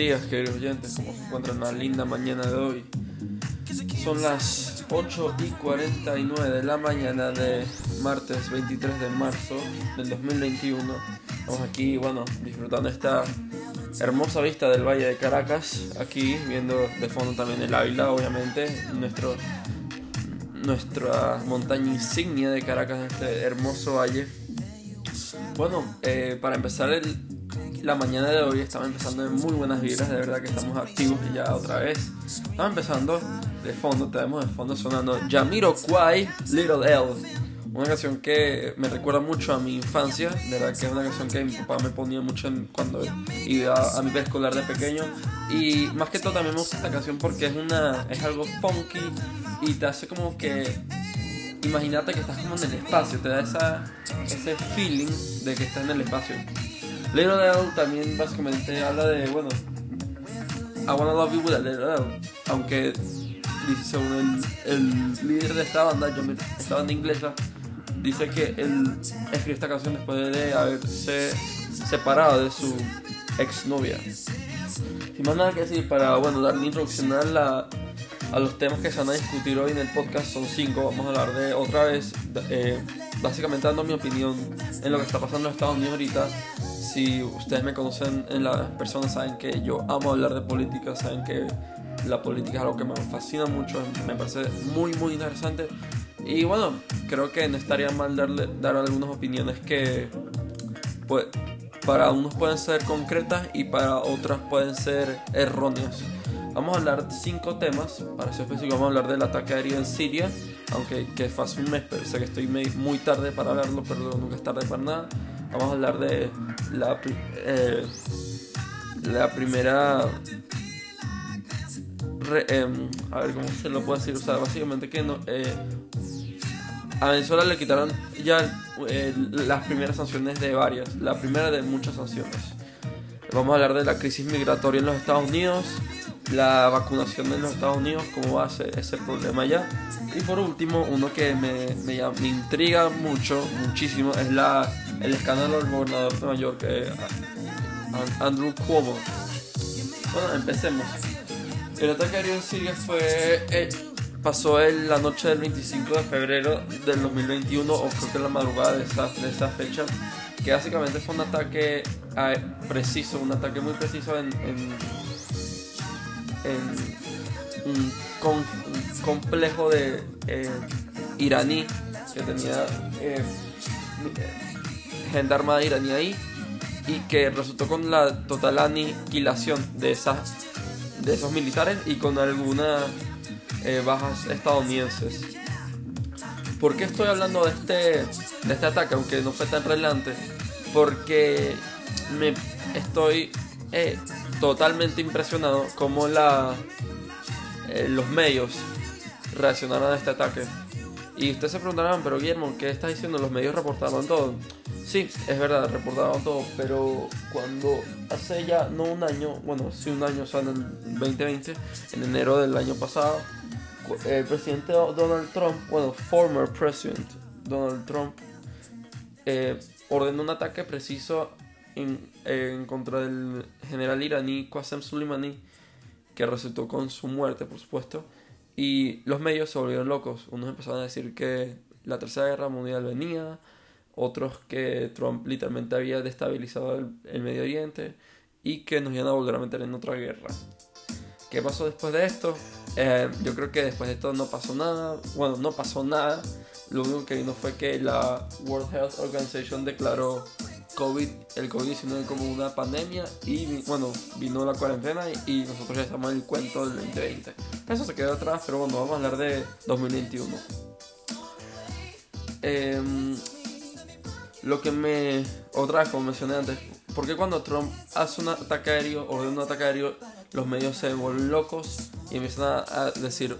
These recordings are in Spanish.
Días, queridos oyentes. ¿Cómo se encuentran en la linda mañana de hoy? Son las 8 y 49 de la mañana de martes 23 de marzo del 2021. Estamos aquí, bueno, disfrutando esta hermosa vista del Valle de Caracas. Aquí viendo de fondo también el Ávila, obviamente, nuestro, nuestra montaña insignia de Caracas, este hermoso valle. Bueno, eh, para empezar el, la mañana de hoy estamos empezando en muy buenas vibras, de verdad que estamos activos ya otra vez. Estamos empezando de fondo, tenemos de fondo sonando Jamiroquai Little L. Una canción que me recuerda mucho a mi infancia, de verdad que es una canción que mi papá me ponía mucho cuando iba a mi preescolar de pequeño. Y más que todo también me gusta esta canción porque es, una, es algo funky y te hace como que imagínate que estás como en el espacio, te da esa, ese feeling de que estás en el espacio. Little L también básicamente habla de, bueno, I wanna love you with a little L. Aunque, según el, el líder de esta banda, yo, esta banda inglesa, dice que él escribió esta canción después de haberse separado de su exnovia. Sin más nada que decir, para bueno, darle introducción a, la, a los temas que se van a discutir hoy en el podcast, son cinco. Vamos a hablar de otra vez, eh, básicamente dando mi opinión en lo que está pasando en Estados Unidos ahorita si ustedes me conocen en las personas saben que yo amo hablar de política, saben que la política es algo que me fascina mucho, me parece muy muy interesante y bueno, creo que no estaría mal darle, dar algunas opiniones que pues, para unos pueden ser concretas y para otras pueden ser erróneas. Vamos a hablar de cinco temas, para ser específico vamos a hablar del ataque aéreo en Siria, aunque que fue hace un mes, pero sé que estoy muy tarde para hablarlo, pero nunca es tarde para nada. Vamos a hablar de la, eh, la primera... Em, a ver cómo se lo puedo decir. O sea, básicamente que no, eh, a Venezuela le quitaron ya eh, las primeras sanciones de varias. La primera de muchas sanciones. Vamos a hablar de la crisis migratoria en los Estados Unidos, la vacunación en los Estados Unidos, cómo va a ser ese problema allá. Y por último, uno que me, me, me intriga mucho, muchísimo, es la el escándalo del gobernador de Nueva York, eh, Andrew Cuomo. Bueno, empecemos. El ataque aéreo en Siria fue, eh, pasó en la noche del 25 de febrero del 2021, o creo que en la madrugada de esa, de esa fecha, que básicamente fue un ataque eh, preciso, un ataque muy preciso en, en, un, complejo de iraní que tenía gente armada iraní ahí y que resultó con la total aniquilación de, esas, de esos militares y con algunas eh, bajas estadounidenses. ¿Por qué estoy hablando de este, de este ataque, aunque no fue tan relevante? Porque me estoy eh, totalmente impresionado como la, eh, los medios reaccionaron a este ataque. Y ustedes se preguntarán, pero Guillermo, ¿qué estás diciendo? Los medios reportaron todo. Sí, es verdad, reportaron todo, pero cuando hace ya no un año, bueno, sí un año, o sea, en el 2020, en enero del año pasado, el presidente Donald Trump, bueno, former president Donald Trump, eh, ordenó un ataque preciso en, en, contra del general iraní Qasem Soleimani, que resultó con su muerte, por supuesto, y los medios se volvieron locos. Unos empezaron a decir que la Tercera Guerra Mundial venía, otros que Trump literalmente había destabilizado el, Medio Oriente y que nos iban a volver a meter en otra guerra. ¿Qué pasó después de esto? Eh, yo creo que después de esto no pasó nada. Bueno, no pasó nada. Lo único que vino fue que la World Health Organization declaró COVID, el COVID-19 como una pandemia y bueno, vino la cuarentena y, nosotros ya estamos en el cuento del 2020. Eso se quedó atrás, pero bueno, vamos a hablar de 2021. Eh, lo que me. Otra vez, como mencioné antes, porque cuando Trump hace un ataque aéreo, o un ataque aéreo, los medios se vuelven locos y empiezan a, decir.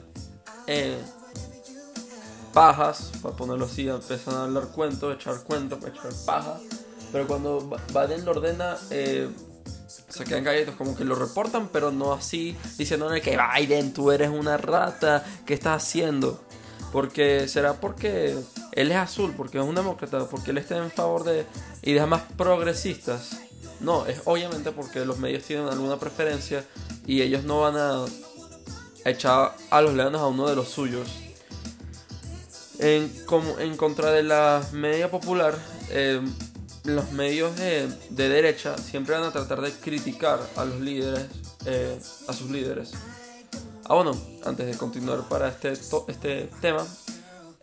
Eh, pajas, para ponerlo así, empiezan a hablar cuentos, echar cuentos, echar paja. Pero cuando Biden lo ordena, eh, se quedan callados, como que lo reportan, pero no así, diciéndole que Biden, tú eres una rata, ¿qué estás haciendo? Porque será porque él es azul, porque es un demócrata, porque él está en favor de ideas más progresistas. No, es obviamente porque los medios tienen alguna preferencia y ellos no van a echar a los leones a uno de los suyos. En, como, en contra de la media popular, eh, los medios de, derecha siempre van a tratar de criticar a los líderes, eh, a sus líderes. Ah, bueno, antes de continuar para este, este tema,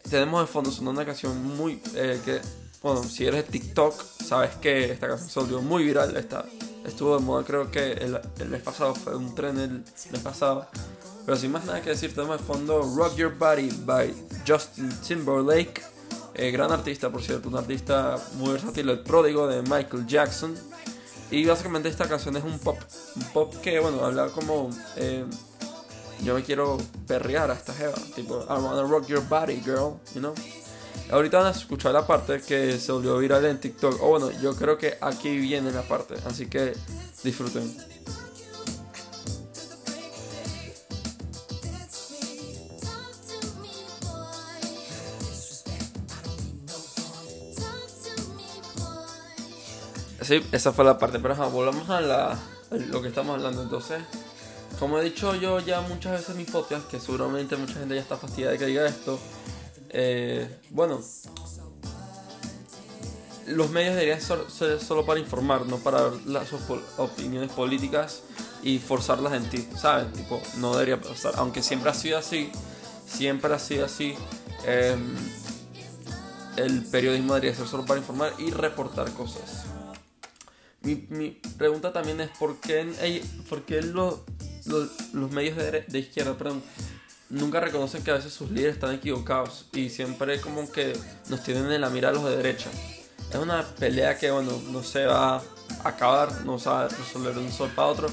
tenemos de fondo sonando una canción muy eh, que, bueno, si eres de TikTok, sabes que esta canción se volvió muy viral. Esta, estuvo de moda, creo que el, el mes pasado fue un tren el mes pasado. Pero sin más nada que decir, tenemos de fondo Rock Your Body by Justin Timberlake. Eh, gran artista, por cierto, un artista muy versátil, el pródigo de Michael Jackson. Y básicamente esta canción es un pop, un pop que, bueno, habla como eh, yo me quiero perrear a esta jeva. Tipo, I wanna rock your body, girl, you know. Ahorita van a escuchar la parte que se volvió viral en TikTok. O bueno, yo creo que aquí viene la parte. Así que disfruten. Sí, esa fue la parte. Pero volvamos a, la, a lo que estamos hablando. Entonces, como he dicho yo ya muchas veces en mis podcast, que seguramente mucha gente ya está fastidiada de que diga esto, eh, bueno, los medios deberían ser solo para informar, no para dar las opiniones políticas y forzarlas en ti, ¿sabes? Tipo, no debería pasar, aunque siempre ha sido así, siempre ha sido así. Em, el periodismo debería ser solo para informar y reportar cosas. Mi, mi pregunta también es por qué, por qué lo, los, medios de, de, izquierda, nunca reconocen que a veces sus líderes están equivocados y siempre como que nos tienen en la mira los de derecha. Es una pelea que, bueno, no se va a acabar, no se va a resolver de un sol para otro.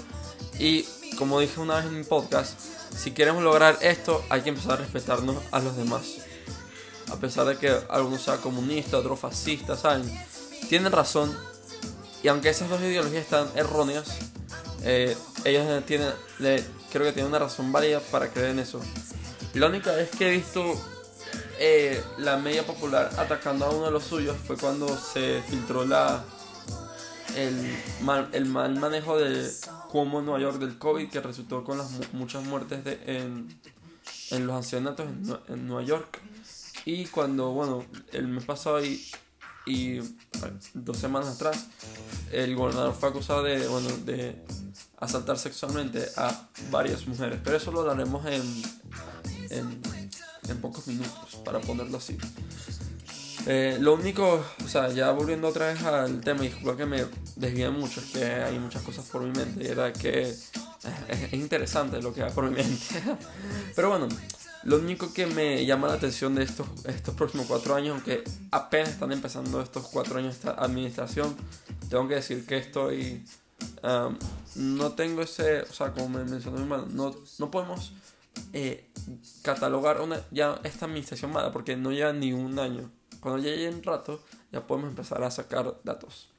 Y como dije una vez en mi podcast, si queremos lograr esto, hay que empezar a respetarnos a los demás. A pesar de que algunos sean comunistas, otros fascistas, ¿saben? Tienen razón. Y aunque esas dos ideologías están erróneas, eh, ellos tienen, creo que tienen una razón válida para creer en eso. La única vez que he visto eh, la media popular atacando a uno de los suyos fue cuando se filtró la el mal, el mal manejo de en Nueva York del COVID que resultó con las muchas muertes de, en, en los ancianatos en, en, Nueva York. Y cuando, bueno, el mes pasado y, y dos semanas atrás, el gobernador fue acusado de, bueno, de asaltar sexualmente a varias mujeres. Pero eso lo hablaremos en, en, pocos minutos, para ponerlo así. Eh, lo único, o sea, ya volviendo otra vez al tema, y disculpa que me desvíe mucho, es que hay muchas cosas por mi mente, y era que es, es interesante lo que hay por mi mente. Pero bueno, lo único que me llama la atención de estos, estos próximos cuatro años, aunque apenas están empezando estos cuatro años esta administración, tengo que decir que estoy no tengo ese, o sea, como me mencionó mi hermano, no, no podemos eh, catalogar una, ya esta administración mala porque no lleva ni un año. Cuando ya llegue un rato, ya podemos empezar a sacar datos.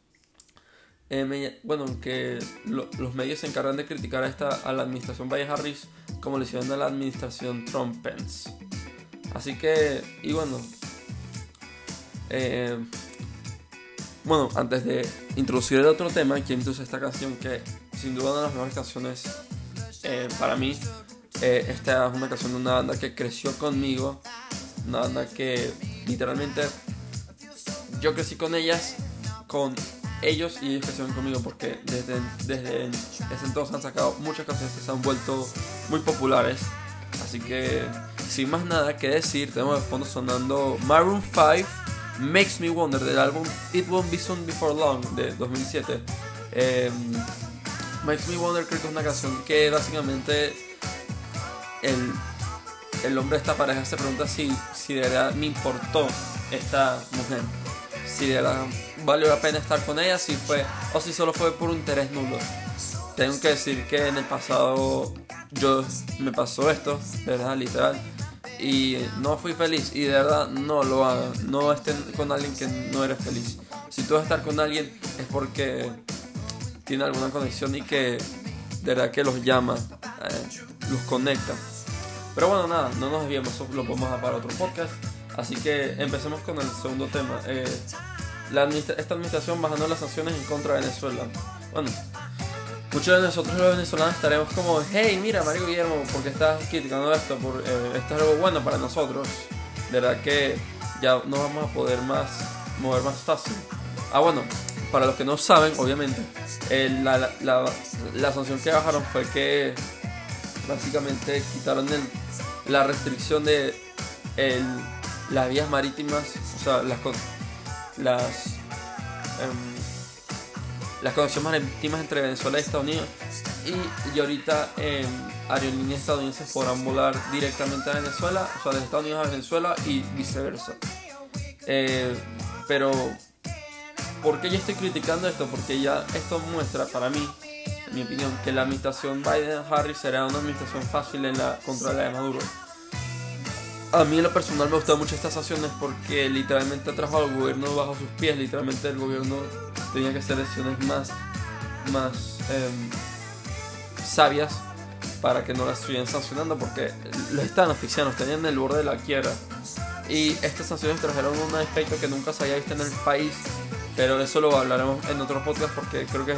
Eh, bueno, que los medios se encargan de criticar a, esta, a la administración Valle Harris como le hicieron a la administración Trump-Pence. Así que, y bueno, eh, bueno, antes de introducir el otro tema, quiero introducir esta canción que sin duda una de las mejores canciones eh, para mí. Eh, esta es una canción de una banda que creció conmigo, una banda que literalmente yo crecí con ellas, con ellos y ellos crecieron conmigo porque desde, desde entonces han sacado muchas canciones que se han vuelto muy populares. Así que sin más nada que decir, tenemos de fondo sonando Maroon 5 Makes Me Wonder del álbum It Won't Be Soon Before Long de 2007. Eh, em, Makes Me Wonder creo que es una canción que básicamente el, el hombre de esta pareja se pregunta si, si de verdad me importó esta mujer. Si de verdad valió la pena estar con ella, si fue, o si solo fue por un interés nulo. Tengo que decir que en el pasado yo me pasó esto, de verdad, literal y no fui feliz y de verdad no lo hagan. No estén con alguien que no eres feliz. Si tú vas a estar con alguien es porque tiene alguna conexión y que de verdad que los llama, eh, los conecta. Pero bueno, nada, no nos desviemos, lo podemos dar para otro podcast. Así que empecemos con el segundo tema. Eh, la esta administración bajando las sanciones en contra de Venezuela. Bueno, muchos de nosotros los venezolanos estaremos como, hey, mira, Mario Guillermo, ¿por qué estás criticando esto? Por, eh, esto es algo bueno para nosotros. De verdad que ya no vamos a poder más mover más fácil. Ah, bueno, para los que no saben, obviamente, la, la, la, sanción que bajaron fue que básicamente quitaron la restricción de el, las vías marítimas, o sea, las, las, em, las conexiones marítimas entre Venezuela y Estados Unidos. Y, y ahorita eh, aerolíneas estadounidenses podrán volar directamente a Venezuela, o sea, de Estados Unidos a Venezuela y viceversa. Eh, pero, ¿por qué yo estoy criticando esto? Porque ya esto muestra para mí, en mi opinión, que la administración Biden-Harris será una administración fácil en la contra la de Maduro. A mí en lo personal me gustan mucho estas acciones porque literalmente trajo al gobierno bajo sus pies, literalmente el gobierno tenía que hacer decisiones más, más em, sabias para que no las estuvieran sancionando porque lo están asfixiando, tenían en el borde de la quiebra. Y estas sanciones trajeron un efecto que nunca se había visto en el país, pero eso lo hablaremos en otro podcast porque creo que es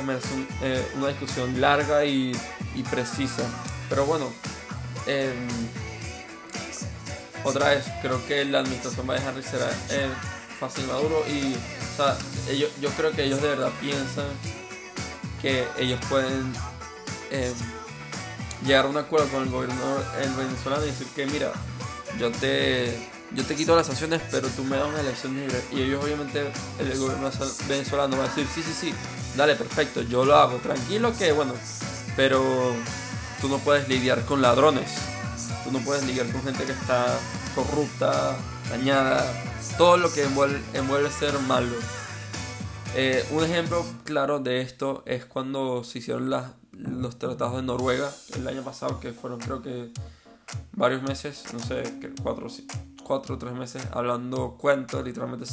eh, una discusión larga y, precisa. Pero bueno, eh, otra vez, creo que la administración Biden Harris será eh, fácil y maduro y o sea, ellos, yo creo que ellos de verdad piensan que ellos pueden eh, llegar a un acuerdo con el gobierno el venezolano y decir que mira, yo te yo te quito las sanciones, pero tú me das una elección libre. Y ellos obviamente, el gobierno venezolano va a decir, sí, sí, sí, dale, perfecto, yo lo hago, tranquilo que bueno, pero tú no puedes lidiar con ladrones, tú no puedes lidiar con gente que está corrupta, dañada, todo lo que envuelve, envuelve ser malo. Eh, un ejemplo claro de esto es cuando se hicieron los tratados de Noruega el año pasado, que fueron creo que varios meses, no sé, cuatro, cuatro o tres meses, hablando cuentos, literalmente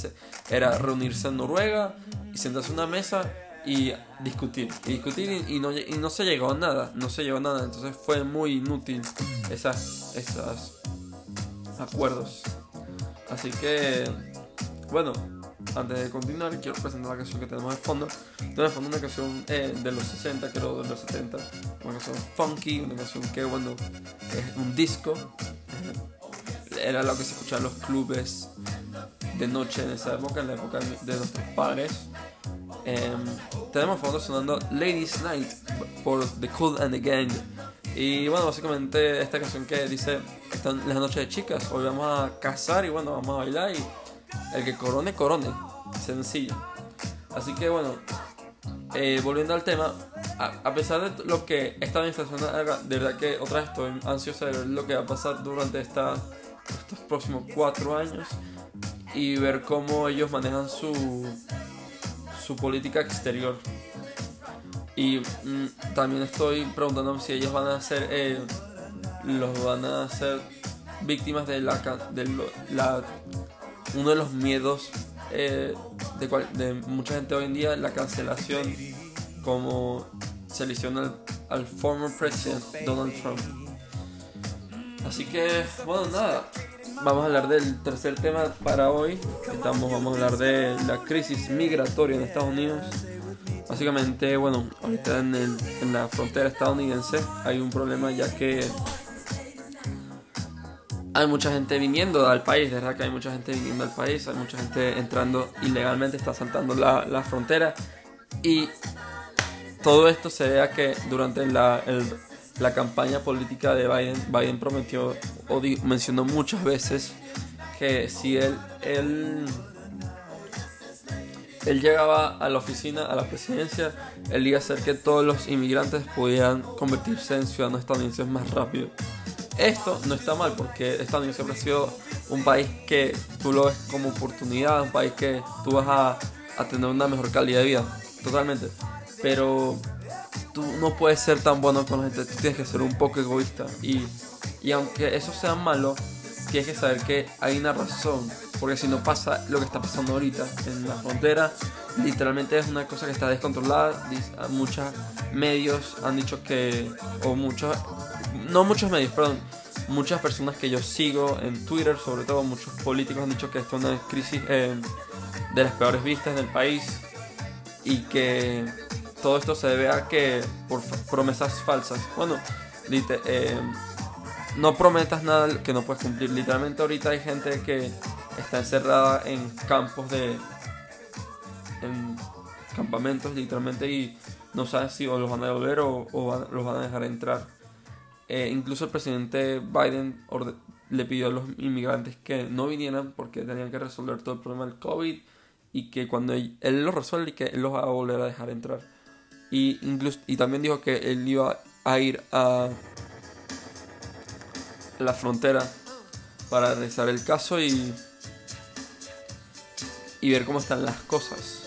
era reunirse en Noruega y sentarse en una mesa y discutir, y discutir y, no, y no se llegó a nada, no se llegó a nada, entonces fue muy inútil esas, esas acuerdos. Así que, bueno, antes de continuar, quiero presentar la canción que tenemos de fondo. Tenemos de fondo una canción eh, de los 60, creo, de los 70. Una canción funky, una canción que, bueno, es un disco. Era lo que se escuchaba en los clubes de noche en esa época, en la época de nuestros padres. Em, tenemos fondo sonando Ladies Night por The Cool and the Gang. Y bueno, básicamente esta canción que dice, están las noches de chicas, hoy vamos a casar y bueno, vamos a bailar y el que corone, corone. Sencillo. Así que bueno, eh, volviendo al tema, a, pesar de lo que esta administración haga, de verdad que otra vez estoy ansioso de ver lo que va a pasar durante esta, estos próximos cuatro años y ver cómo ellos manejan su, su política exterior. Y mm, también estoy preguntándome si ellos van a ser, eh, los van a ser víctimas de la, de la uno de los miedos eh, de, de, mucha gente hoy en día, la cancelación, como se al, al former president Donald Trump. Así que, bueno, nada, vamos a hablar del tercer tema para hoy. Estamos, vamos a hablar de la crisis migratoria en Estados Unidos. Básicamente, bueno, ahorita en, en la frontera estadounidense hay un problema ya que hay mucha gente viniendo al país, de verdad que hay mucha gente viniendo al país, hay mucha gente entrando ilegalmente, está saltando la, la frontera. Y todo esto se ve a que durante la, la campaña política de Biden, Biden prometió o mencionó muchas veces que si él, él, él llegaba a la oficina, a la presidencia, él iba a hacer que todos los inmigrantes pudieran convertirse en ciudadanos estadounidenses más rápido. Esto no está mal porque Estados Unidos siempre ha sido un país que tú lo ves como oportunidad, un país que tú vas a, a tener una mejor calidad de vida, totalmente. Pero tú no puedes ser tan bueno con la gente, tú tienes que ser un poco egoísta. Y, y aunque eso sea malo, tienes que saber que hay una razón. Porque si no pasa lo que está pasando ahorita en la frontera, literalmente es una cosa que está descontrolada. Muchos medios han dicho que, o muchos no muchos medios, perdón, muchas personas que yo sigo en Twitter, sobre todo muchos políticos han dicho que esto es una crisis eh, de las peores vistas del país y que todo esto se debe a que por promesas falsas. Bueno, eh, no prometas nada que no puedes cumplir. Literalmente ahorita hay gente que está encerrada en campos de... en campamentos literalmente y no sabe si los van a devolver o, los van a dejar entrar. Eh, incluso el presidente Biden le pidió a los inmigrantes que no vinieran porque tenían que resolver todo el problema del COVID y que cuando él, lo resuelve y que él los va a volver a dejar entrar. Y, incluso, y también dijo que él iba a ir a la frontera para revisar el caso y, y ver cómo están las cosas,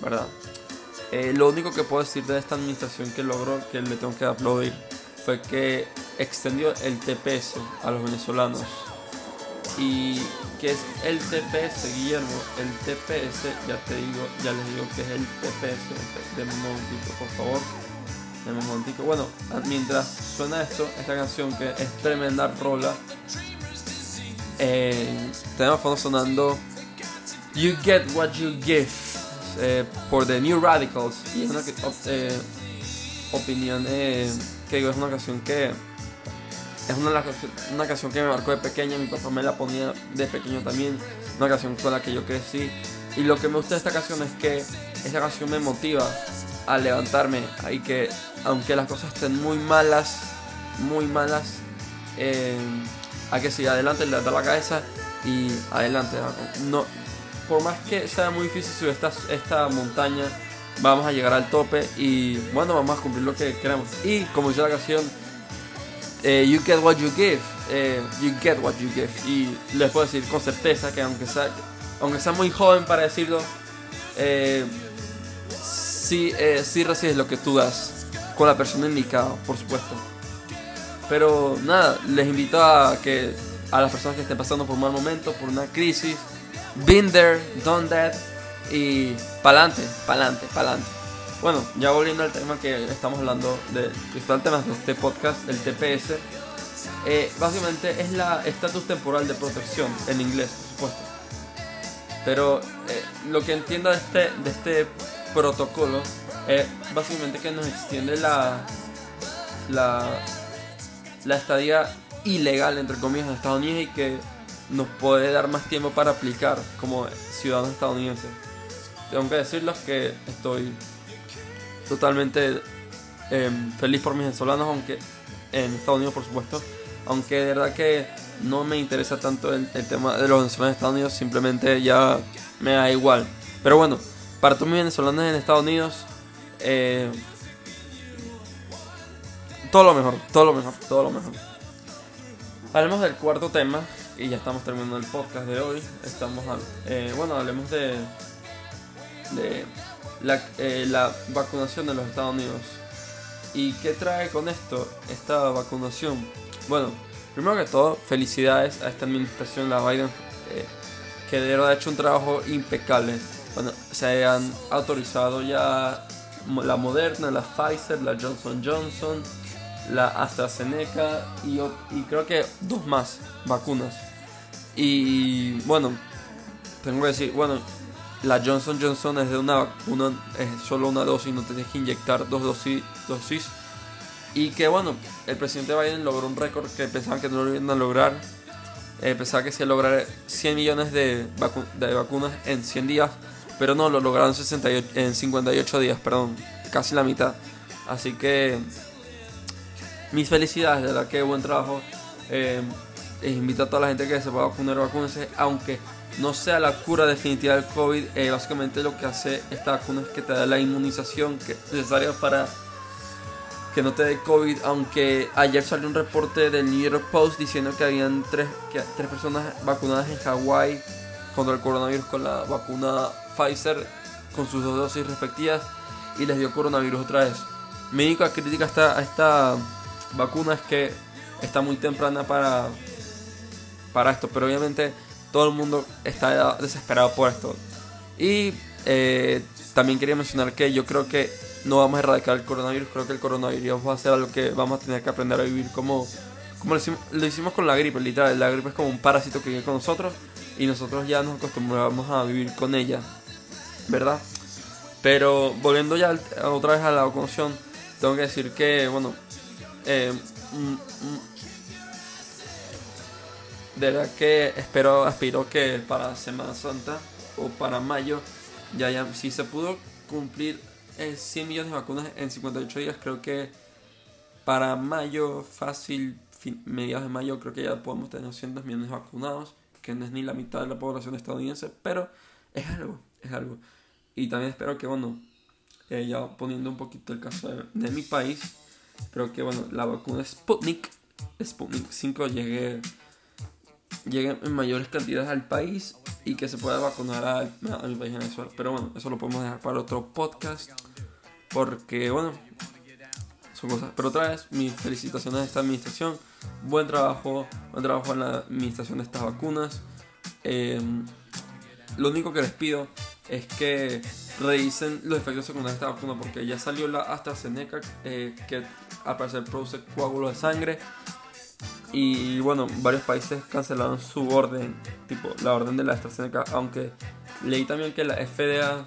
¿verdad? Eh, lo único que puedo decir de esta administración que logró, que le tengo que aplaudir, fue que extendió el TPS a los venezolanos. Y que es el TPS, Guillermo, el TPS, ya te digo, ya les digo que es el TPS. Un momentito, por favor. Deme un momentito. Bueno, mientras suena esto, esta canción que es tremenda rola. Eh, tenemos fondo sonando You Get What You Give eh, por The New Radicals. Y es una eh, opinión eh, que digo, es una canción que es una, una canción que me marcó de pequeña, mi papá me la ponía de pequeño también, una canción con la que yo crecí. Y lo que me gusta de esta canción es que esta canción me motiva a levantarme y que aunque las cosas estén muy malas, muy malas, eh, hay que seguir adelante, levantar la cabeza y adelante. No, por más que sea muy difícil subir esta, esta montaña, vamos a llegar al tope y bueno, vamos a cumplir lo que queremos. Y como dice la canción, eh, you get what you give, eh, you get what you give. Y les puedo decir con certeza que aunque sea, aunque sea muy joven para decirlo, eh, sí, sí recibes lo que tú das con la persona indicada, por supuesto. Pero nada, les invito a que a las personas que estén pasando por un mal momento, por una crisis, been there, done that, y pa'lante, pa'lante, pa'lante. Bueno, ya volviendo al tema que estamos hablando, de, el tema de este podcast, el TPS, eh, básicamente es la estatus temporal de protección en inglés, por supuesto. Pero eh, lo que entiendo de este, de este protocolo es básicamente que nos extiende la, la, la estadía ilegal, entre comillas, en Estados Unidos y que nos puede dar más tiempo para aplicar como ciudadanos estadounidenses. Tengo que decirles que estoy totalmente em, feliz por mis venezolanos, aunque en Estados Unidos por supuesto, aunque de verdad que no me interesa tanto el, tema de los venezolanos en Estados Unidos, simplemente ya me da igual. Pero bueno, para todos mis venezolanos en Estados Unidos, eh, todo lo mejor, todo lo mejor, todo lo mejor. Hablemos del cuarto tema y ya estamos terminando el podcast de hoy. Estamos, eh, bueno, hablemos de, eh, la, vacunación de los Estados Unidos. ¿Y qué trae con esto esta vacunación? Bueno, primero que todo, felicidades a esta administración, la Biden, eh, que de verdad ha hecho un trabajo impecable. Bueno, se han autorizado ya la Moderna, la Pfizer, la Johnson Johnson, la AstraZeneca y, y creo que dos más vacunas. Y bueno, tengo que decir, bueno, la Johnson Johnson es de una vacuna, es solo una dosis, no tienes que inyectar dos dosis, dosis. Y que bueno, el presidente Biden logró un récord que pensaban que no lo iban a lograr. Eh, pensaba que se iba a lograr 100 millones de, de, vacunas en 100 días, pero no, lo lograron 68, en 58 días, perdón, casi la mitad. Así que mis felicidades, de verdad que buen trabajo. Eh, invito a toda la gente que se pueda vacunar, vacúnense, aunque no sea la cura definitiva del COVID, eh, básicamente lo que hace esta vacuna es que te da la inmunización que es necesaria para que no te dé COVID, aunque ayer salió un reporte del New York Post diciendo que habían tres, que, tres personas vacunadas en Hawái contra el coronavirus con la vacuna Pfizer con sus dos dosis respectivas y les dio coronavirus otra vez. Mi única crítica a esta, vacuna es que está muy temprana para, para esto, pero obviamente todo el mundo está desesperado por esto. Y eh, también quería mencionar que yo creo que no vamos a erradicar el coronavirus, creo que el coronavirus va a ser algo que vamos a tener que aprender a vivir como como lo hicimos, lo hicimos con la gripe, literal. La gripe es como un parásito que vive con nosotros y nosotros ya nos acostumbramos a vivir con ella, ¿verdad? Pero volviendo ya otra vez a la vacunación, tengo que decir que, bueno, eh, mm, mm, de verdad que espero, aspiro que para Semana Santa o para mayo ya, ya si se pudo cumplir 100 eh, millones de vacunas en 58 días, creo que para mayo, fácil, mediados de mayo, creo que ya podemos tener 200 millones vacunados, que no es ni la mitad de la población estadounidense, pero es algo, es algo. Y también espero que, bueno, eh, ya poniendo un poquito el caso de, mi país, espero que, bueno, la vacuna Sputnik, Sputnik 5 llegue lleguen en mayores cantidades al país y que se pueda vacunar a, mi país Venezuela. Pero bueno, eso lo podemos dejar para otro podcast. Porque bueno, son cosas. Pero otra vez, mis felicitaciones a esta administración. Buen trabajo, buen trabajo en la administración de estas vacunas. Em, lo único que les pido es que revisen los efectos secundarios de esta vacuna porque ya salió la AstraZeneca eh, que al parecer produce coágulos de sangre y bueno, varios países cancelaron su orden, tipo la orden de la AstraZeneca, aunque leí también que la FDA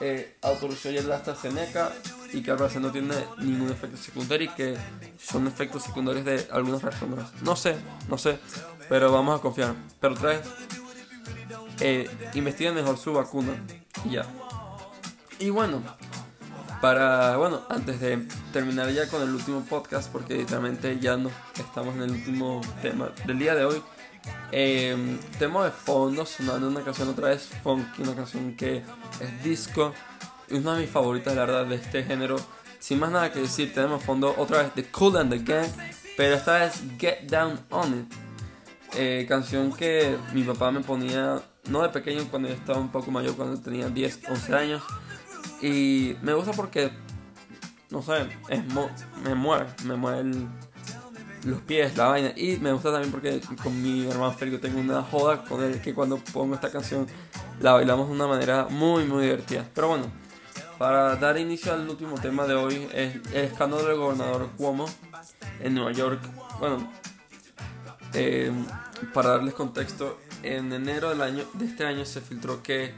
eh, autorizó ya la AstraZeneca y que al parecer no tiene ningún efecto secundario y que son efectos secundarios de algunas personas. No sé, no sé, pero vamos a confiar. Pero otra vez, eh, investiguen mejor su vacuna y ya. Y bueno, para, bueno, antes de terminar ya con el último podcast, porque literalmente ya no estamos en el último tema del día de hoy. Eh, tema de fondo sonando una canción otra vez funky, una canción que es disco, una de mis favoritas la verdad de este género. Sin más nada que decir, tenemos fondo otra vez The Cool and the Gang, pero esta vez Get Down on It. Eh, canción que mi papá me ponía, no de pequeño, cuando yo estaba un poco mayor, cuando tenía 10, 11 años. Y me gusta porque, no sé, me mueve, me mueve los pies, la vaina. Y me gusta también porque con mi hermano Félix tengo una joda con él que cuando pongo esta canción la bailamos de una manera muy, muy divertida. Pero bueno, para dar inicio al último tema de hoy es el escándalo del gobernador Cuomo en Nueva York. Bueno, eh, para darles contexto, en enero del año, de este año se filtró que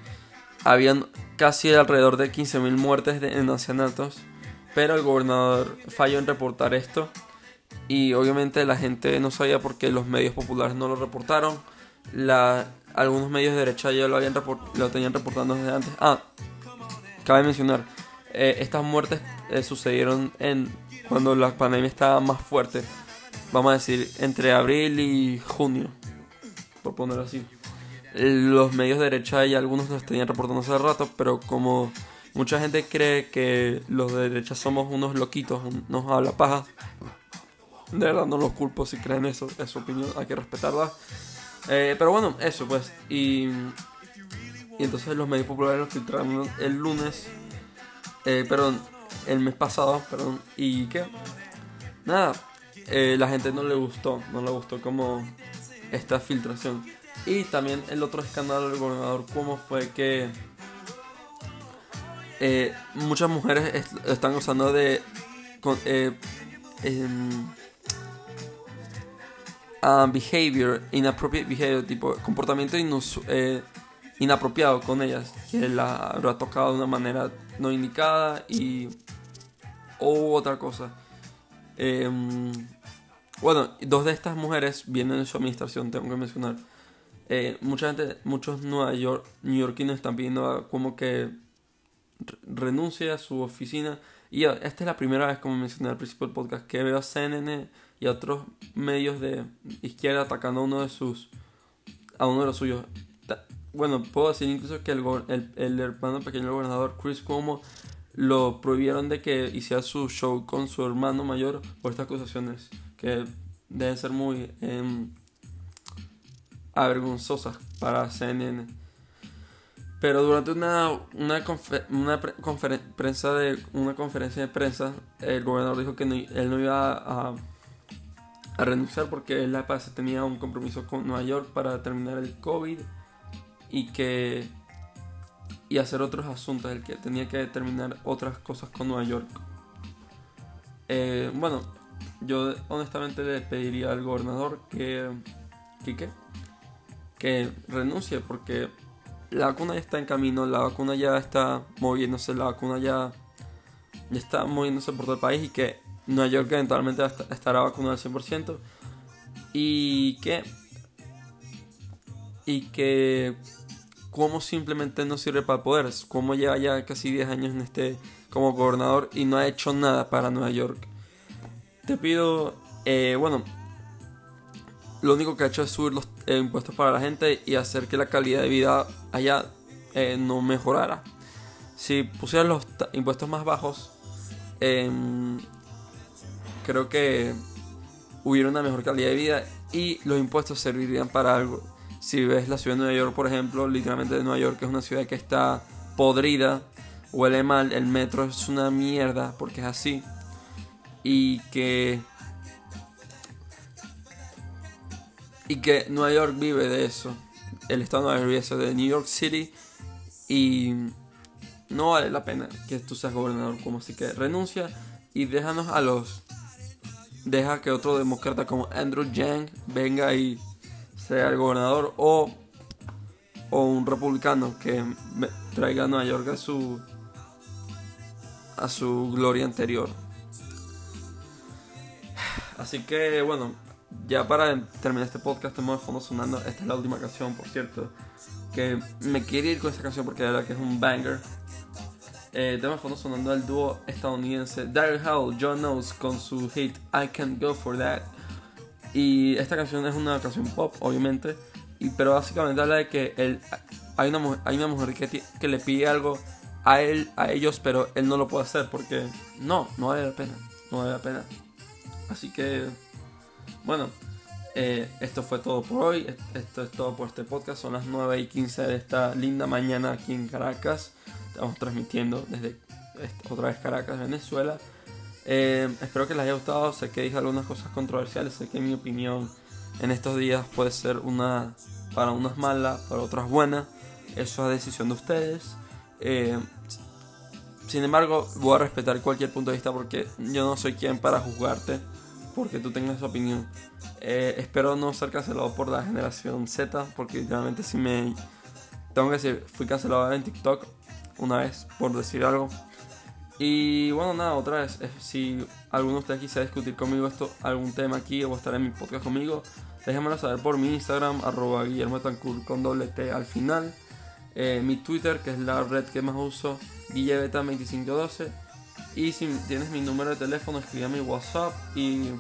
habían casi alrededor de 15.000 muertes en ancianatos, pero el gobernador falló en reportar esto y obviamente la gente no sabía por qué los medios populares no lo reportaron. La, algunos medios de derecha ya lo, habían lo tenían reportando desde antes. Ah, cabe mencionar, eh, estas muertes eh, sucedieron en cuando la pandemia estaba más fuerte, vamos a decir entre abril y junio, por ponerlo así los medios de derecha y algunos nos tenían reportando hace rato, pero como mucha gente cree que los de derecha somos unos loquitos, nos habla paja, de verdad no los culpo si creen eso, es su opinión, hay que respetarla. Eh, pero bueno, eso pues. Y, y entonces los medios populares lo filtraron el lunes, eh, perdón, el mes pasado, perdón. ¿Y qué? Nada, eh, la gente no le gustó, no le gustó como esta filtración. Y también el otro escándalo del gobernador como fue que eh, muchas mujeres están usando de eh, behavior, inappropriate behavior, tipo comportamiento eh, inapropiado con ellas, que la habrá tocado de una manera no indicada y o otra cosa. Em, bueno, dos de estas mujeres vienen de su administración, tengo que mencionar. Eh, mucha gente, muchos Nueva York, neoyorquinos están pidiendo como que renuncie a su oficina. Y esta es la primera vez, como mencioné al principio del podcast, que veo a CNN y a otros medios de izquierda atacando a uno de sus, a uno de los suyos. Bueno, puedo decir incluso que el, el, el hermano pequeño del gobernador, Chris Cuomo, lo prohibieron de que hiciera su show con su hermano mayor por estas acusaciones que deben ser muy avergonzosas para CNN. Pero durante una, una, una de, una conferencia de prensa, el gobernador dijo que él no iba a, a renunciar porque él tenía un compromiso con Nueva York para terminar el COVID y que y hacer otros asuntos, el que tenía que terminar otras cosas con Nueva York. Eh, bueno, yo honestamente le pediría al gobernador que, renuncie porque la vacuna ya está en camino, la vacuna ya está moviéndose, la vacuna ya, ya está moviéndose por todo el país y que Nueva York eventualmente estará vacunado al 100% y que y que como simplemente no sirve para el poder, como lleva ya casi 10 años en este como gobernador y no ha hecho nada para Nueva York. Te pido, eh, bueno, lo único que ha hecho es subir los impuestos para la gente y hacer que la calidad de vida allá eh, no mejorara. Si pusieran los impuestos más bajos, em, creo que hubiera una mejor calidad de vida y los impuestos servirían para algo. Si ves la ciudad de Nueva York, por ejemplo, literalmente Nueva York es una ciudad que está podrida, huele mal, el metro es una mierda porque es así. Y que y que Nueva York vive de eso. El estado de Nueva York vive de New York City y no vale la pena que tú seas gobernador como así que renuncia y déjanos a los deja que otro demócrata como Andrew Yang venga y sea el gobernador o, o un republicano que traiga a Nueva York a su a su gloria anterior. Así que bueno, ya para terminar este podcast estamos de fondo sonando. Esta es la última canción, por cierto. Que me quiere ir con esta canción porque la verdad que es un banger. Eh, de fondo sonando el dúo estadounidense Daryl Howell, John Knows con su hit I Can't Go For That. Y esta canción es una canción pop, obviamente. Y, pero básicamente habla de que él, hay, una hay una mujer que, que le pide algo a él, a ellos, pero él no lo puede hacer porque no, no vale la pena. No vale la pena. Así que, bueno, eh, esto fue todo por hoy. Esto es todo por este podcast. Son las 9 y 15 de esta linda mañana aquí en Caracas. Estamos transmitiendo desde otra vez Caracas, Venezuela. Eh, espero que les haya gustado. Sé que dije algunas cosas controversiales. Sé que mi opinión en estos días puede ser una para unas mala, para otras buena. Eso es decisión de ustedes. Eh, sin embargo, voy a respetar cualquier punto de vista porque yo no soy quien para juzgarte porque tú tengas esa opinión. Eh, espero no ser cancelado por la generación Z porque literalmente si me... Tengo que decir, fui cancelado en TikTok una vez por decir algo. Y bueno, nada, otra vez, si alguno de ustedes quisiera discutir conmigo esto, algún tema aquí o estar en mi podcast conmigo, déjenmelo saber por mi Instagram, arroba con doble T al final. Eh, mi Twitter, que es la red que más uso, guillebeta2512. Y si tienes mi número de teléfono, escribe mi WhatsApp y,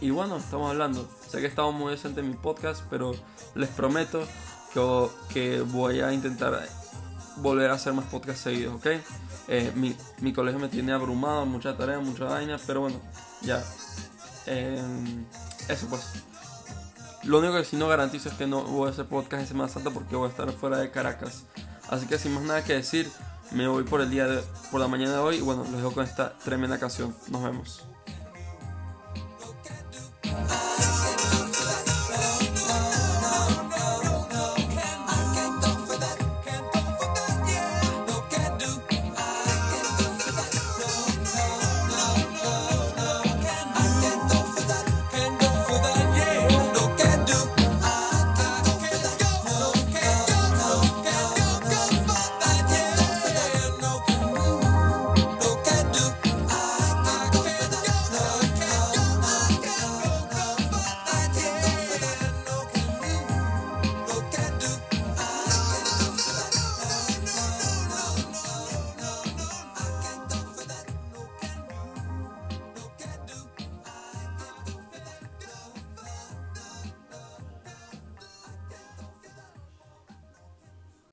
y bueno, estamos hablando. Sé que estamos muy decentes en mi podcast, pero les prometo que, que voy a intentar volver a hacer más podcasts seguidos, ¿ok? Eh, mi, mi, colegio me tiene abrumado, mucha tarea, mucha vaina, pero bueno, ya. Eh, eso pues. Lo único que sí no garantizo es que no voy a hacer podcast en Semana Santa porque voy a estar fuera de Caracas. Así que sin más nada que decir, me voy por el día de, por la mañana de hoy y bueno, los dejo con esta tremenda canción. Nos vemos.